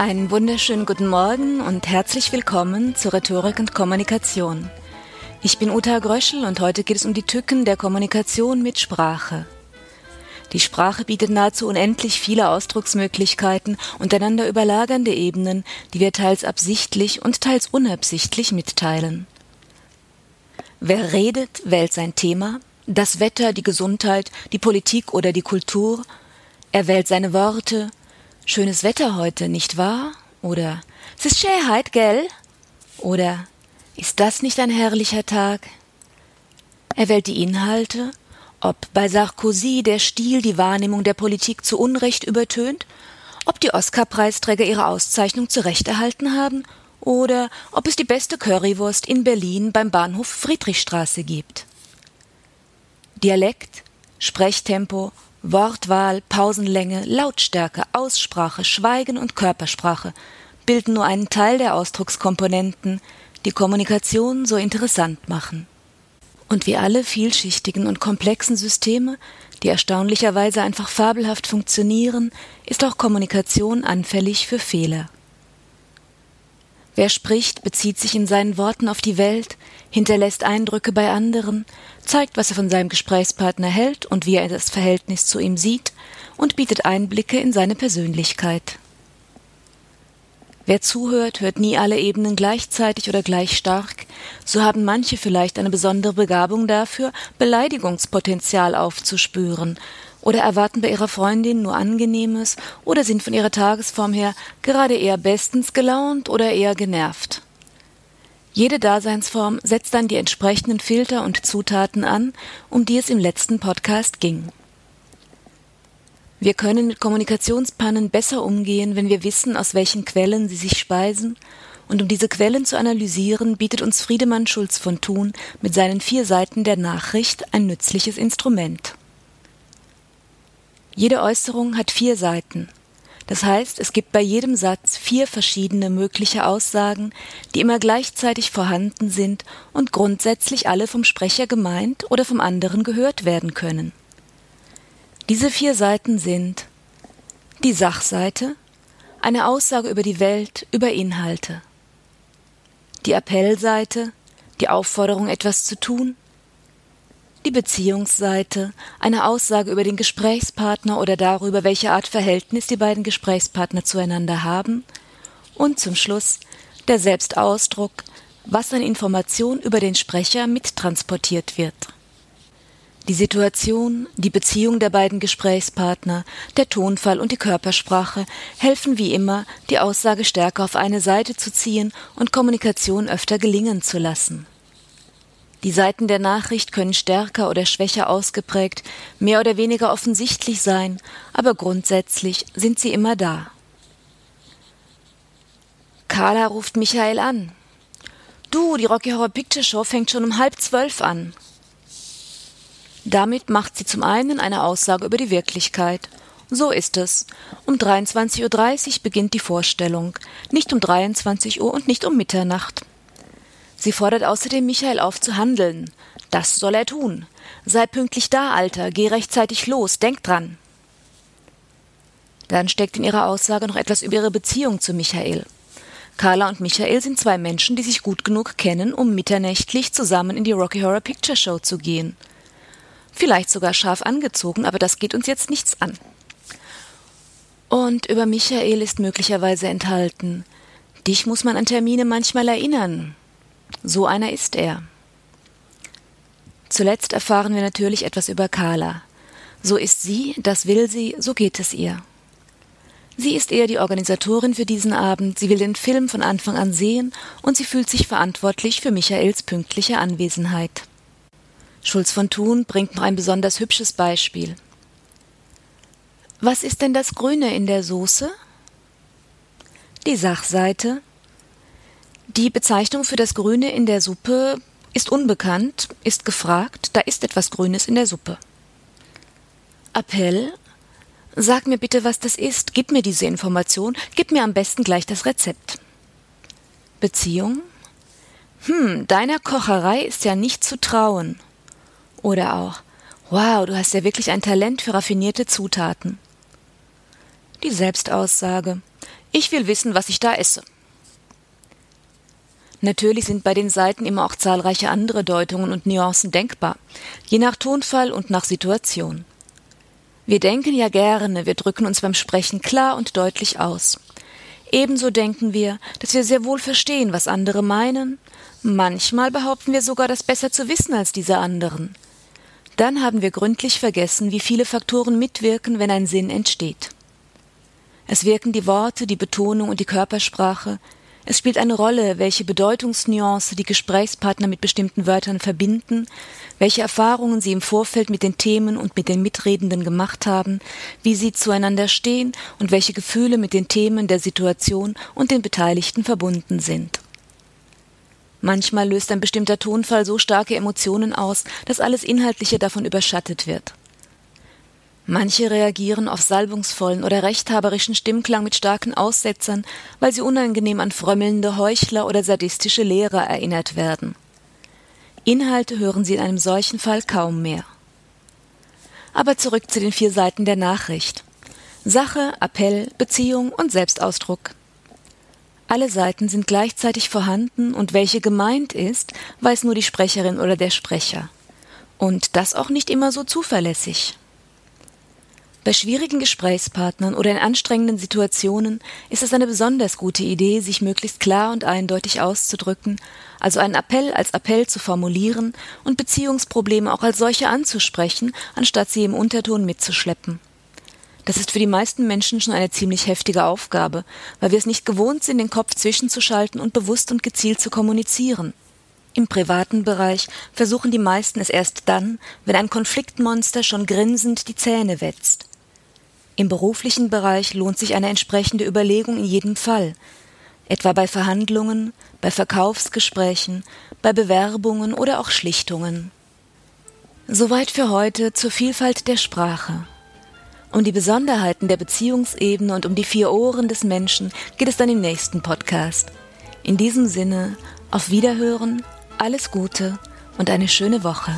Einen wunderschönen guten Morgen und herzlich willkommen zu Rhetorik und Kommunikation. Ich bin Uta Gröschel und heute geht es um die Tücken der Kommunikation mit Sprache. Die Sprache bietet nahezu unendlich viele Ausdrucksmöglichkeiten und einander überlagernde Ebenen, die wir teils absichtlich und teils unabsichtlich mitteilen. Wer redet, wählt sein Thema, das Wetter, die Gesundheit, die Politik oder die Kultur. Er wählt seine Worte. Schönes Wetter heute, nicht wahr? Oder es ist Schärheit, gell? Oder ist das nicht ein herrlicher Tag? Er wählt die Inhalte ob bei Sarkozy der Stil die Wahrnehmung der Politik zu Unrecht übertönt, ob die Oscar-Preisträger ihre Auszeichnung zu Recht erhalten haben oder ob es die beste Currywurst in Berlin beim Bahnhof Friedrichstraße gibt. Dialekt, Sprechtempo, Wortwahl, Pausenlänge, Lautstärke, Aussprache, Schweigen und Körpersprache bilden nur einen Teil der Ausdruckskomponenten, die Kommunikation so interessant machen. Und wie alle vielschichtigen und komplexen Systeme, die erstaunlicherweise einfach fabelhaft funktionieren, ist auch Kommunikation anfällig für Fehler. Wer spricht, bezieht sich in seinen Worten auf die Welt, hinterlässt Eindrücke bei anderen, zeigt, was er von seinem Gesprächspartner hält und wie er das Verhältnis zu ihm sieht und bietet Einblicke in seine Persönlichkeit. Wer zuhört, hört nie alle Ebenen gleichzeitig oder gleich stark, so haben manche vielleicht eine besondere Begabung dafür, Beleidigungspotenzial aufzuspüren, oder erwarten bei ihrer Freundin nur Angenehmes oder sind von ihrer Tagesform her gerade eher bestens gelaunt oder eher genervt. Jede Daseinsform setzt dann die entsprechenden Filter und Zutaten an, um die es im letzten Podcast ging. Wir können mit Kommunikationspannen besser umgehen, wenn wir wissen, aus welchen Quellen sie sich speisen, und um diese Quellen zu analysieren, bietet uns Friedemann Schulz von Thun mit seinen vier Seiten der Nachricht ein nützliches Instrument. Jede Äußerung hat vier Seiten. Das heißt, es gibt bei jedem Satz vier verschiedene mögliche Aussagen, die immer gleichzeitig vorhanden sind und grundsätzlich alle vom Sprecher gemeint oder vom anderen gehört werden können. Diese vier Seiten sind die Sachseite, eine Aussage über die Welt, über Inhalte, die Appellseite, die Aufforderung, etwas zu tun, die Beziehungsseite, eine Aussage über den Gesprächspartner oder darüber, welche Art Verhältnis die beiden Gesprächspartner zueinander haben, und zum Schluss der Selbstausdruck, was an Information über den Sprecher mittransportiert wird. Die Situation, die Beziehung der beiden Gesprächspartner, der Tonfall und die Körpersprache helfen wie immer, die Aussage stärker auf eine Seite zu ziehen und Kommunikation öfter gelingen zu lassen. Die Seiten der Nachricht können stärker oder schwächer ausgeprägt, mehr oder weniger offensichtlich sein, aber grundsätzlich sind sie immer da. Carla ruft Michael an. Du, die Rocky Horror Picture Show fängt schon um halb zwölf an. Damit macht sie zum einen eine Aussage über die Wirklichkeit. So ist es. Um 23.30 Uhr beginnt die Vorstellung, nicht um 23 Uhr und nicht um Mitternacht. Sie fordert außerdem Michael auf zu handeln. Das soll er tun. Sei pünktlich da, Alter, geh rechtzeitig los, denk dran. Dann steckt in ihrer Aussage noch etwas über ihre Beziehung zu Michael. Carla und Michael sind zwei Menschen, die sich gut genug kennen, um mitternächtlich zusammen in die Rocky Horror Picture Show zu gehen vielleicht sogar scharf angezogen, aber das geht uns jetzt nichts an. Und über Michael ist möglicherweise enthalten. Dich muss man an Termine manchmal erinnern. So einer ist er. Zuletzt erfahren wir natürlich etwas über Carla. So ist sie, das will sie, so geht es ihr. Sie ist eher die Organisatorin für diesen Abend, sie will den Film von Anfang an sehen und sie fühlt sich verantwortlich für Michaels pünktliche Anwesenheit. Schulz von Thun bringt noch ein besonders hübsches Beispiel. Was ist denn das Grüne in der Soße? Die Sachseite. Die Bezeichnung für das Grüne in der Suppe ist unbekannt, ist gefragt, da ist etwas Grünes in der Suppe. Appell. Sag mir bitte, was das ist, gib mir diese Information, gib mir am besten gleich das Rezept. Beziehung. Hm, deiner Kocherei ist ja nicht zu trauen. Oder auch, wow, du hast ja wirklich ein Talent für raffinierte Zutaten. Die Selbstaussage. Ich will wissen, was ich da esse. Natürlich sind bei den Seiten immer auch zahlreiche andere Deutungen und Nuancen denkbar, je nach Tonfall und nach Situation. Wir denken ja gerne, wir drücken uns beim Sprechen klar und deutlich aus. Ebenso denken wir, dass wir sehr wohl verstehen, was andere meinen, manchmal behaupten wir sogar, das besser zu wissen als diese anderen. Dann haben wir gründlich vergessen, wie viele Faktoren mitwirken, wenn ein Sinn entsteht. Es wirken die Worte, die Betonung und die Körpersprache, es spielt eine Rolle, welche Bedeutungsnuance die Gesprächspartner mit bestimmten Wörtern verbinden, welche Erfahrungen sie im Vorfeld mit den Themen und mit den Mitredenden gemacht haben, wie sie zueinander stehen und welche Gefühle mit den Themen der Situation und den Beteiligten verbunden sind. Manchmal löst ein bestimmter Tonfall so starke Emotionen aus, dass alles Inhaltliche davon überschattet wird. Manche reagieren auf salbungsvollen oder rechthaberischen Stimmklang mit starken Aussetzern, weil sie unangenehm an frömmelnde Heuchler oder sadistische Lehrer erinnert werden. Inhalte hören sie in einem solchen Fall kaum mehr. Aber zurück zu den vier Seiten der Nachricht. Sache, Appell, Beziehung und Selbstausdruck. Alle Seiten sind gleichzeitig vorhanden und welche gemeint ist, weiß nur die Sprecherin oder der Sprecher. Und das auch nicht immer so zuverlässig. Bei schwierigen Gesprächspartnern oder in anstrengenden Situationen ist es eine besonders gute Idee, sich möglichst klar und eindeutig auszudrücken, also einen Appell als Appell zu formulieren und Beziehungsprobleme auch als solche anzusprechen, anstatt sie im Unterton mitzuschleppen. Das ist für die meisten Menschen schon eine ziemlich heftige Aufgabe, weil wir es nicht gewohnt sind, den Kopf zwischenzuschalten und bewusst und gezielt zu kommunizieren. Im privaten Bereich versuchen die meisten es erst dann, wenn ein Konfliktmonster schon grinsend die Zähne wetzt. Im beruflichen Bereich lohnt sich eine entsprechende Überlegung in jedem Fall, etwa bei Verhandlungen, bei Verkaufsgesprächen, bei Bewerbungen oder auch Schlichtungen. Soweit für heute zur Vielfalt der Sprache. Um die Besonderheiten der Beziehungsebene und um die vier Ohren des Menschen geht es dann im nächsten Podcast. In diesem Sinne, auf Wiederhören, alles Gute und eine schöne Woche.